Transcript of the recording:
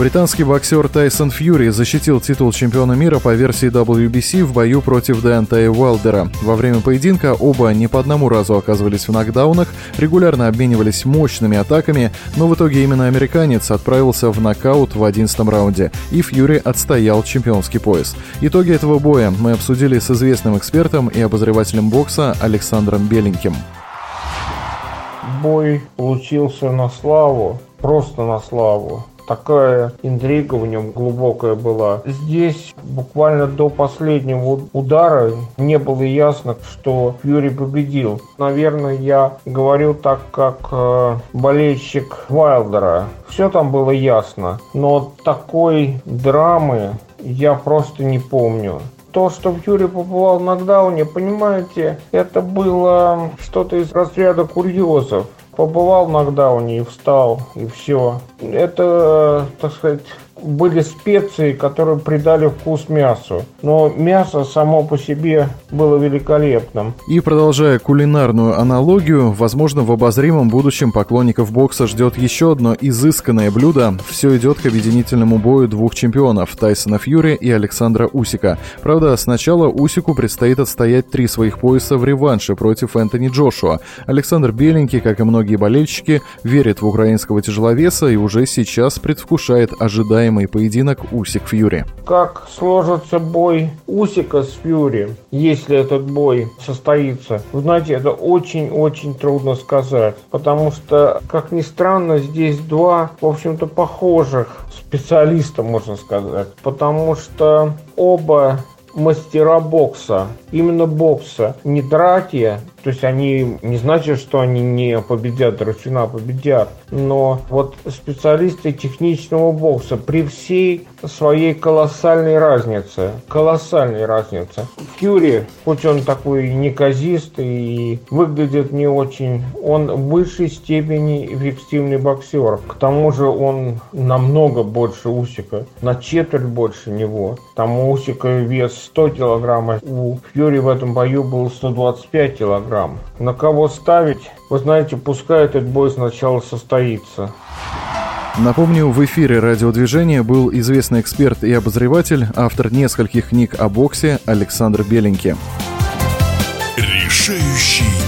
Британский боксер Тайсон Фьюри защитил титул чемпиона мира по версии WBC в бою против Деонтея Уайлдера. Во время поединка оба не по одному разу оказывались в нокдаунах, регулярно обменивались мощными атаками, но в итоге именно американец отправился в нокаут в 11 раунде, и Фьюри отстоял чемпионский пояс. Итоги этого боя мы обсудили с известным экспертом и обозревателем бокса Александром Беленьким. Бой получился на славу, просто на славу такая интрига в нем глубокая была. Здесь буквально до последнего удара не было ясно, что Фьюри победил. Наверное, я говорю так, как э, болельщик Вайлдера. Все там было ясно, но такой драмы я просто не помню то, что Фьюри побывал в нокдауне, понимаете, это было что-то из разряда курьезов побывал в нокдауне и встал, и все. Это, так сказать, были специи, которые придали вкус мясу. Но мясо само по себе было великолепным. И продолжая кулинарную аналогию, возможно, в обозримом будущем поклонников бокса ждет еще одно изысканное блюдо. Все идет к объединительному бою двух чемпионов – Тайсона Фьюри и Александра Усика. Правда, сначала Усику предстоит отстоять три своих пояса в реванше против Энтони Джошуа. Александр Беленький, как и многие болельщики, верит в украинского тяжеловеса и уже сейчас предвкушает ожидаемый ожидаемый поединок Усик-Фьюри. Как сложится бой Усика с Фьюри, если этот бой состоится? Вы знаете, это очень-очень трудно сказать, потому что, как ни странно, здесь два, в общем-то, похожих специалиста, можно сказать, потому что оба мастера бокса, именно бокса, не драки, то есть они не значит, что они не победят, Драчуна победят, но вот специалисты техничного бокса при всей своей колоссальной разнице, колоссальной разнице. Фьюри, хоть он такой неказист и выглядит не очень, он в высшей степени эффективный боксер. К тому же он намного больше Усика, на четверть больше него. Там Усика вес 100 килограмм, у Фьюри в этом бою был 125 килограмм. На кого ставить? Вы знаете, пускай этот бой сначала состоится. Напомню, в эфире радиодвижения был известный эксперт и обозреватель, автор нескольких книг о боксе Александр Беленький. Решающий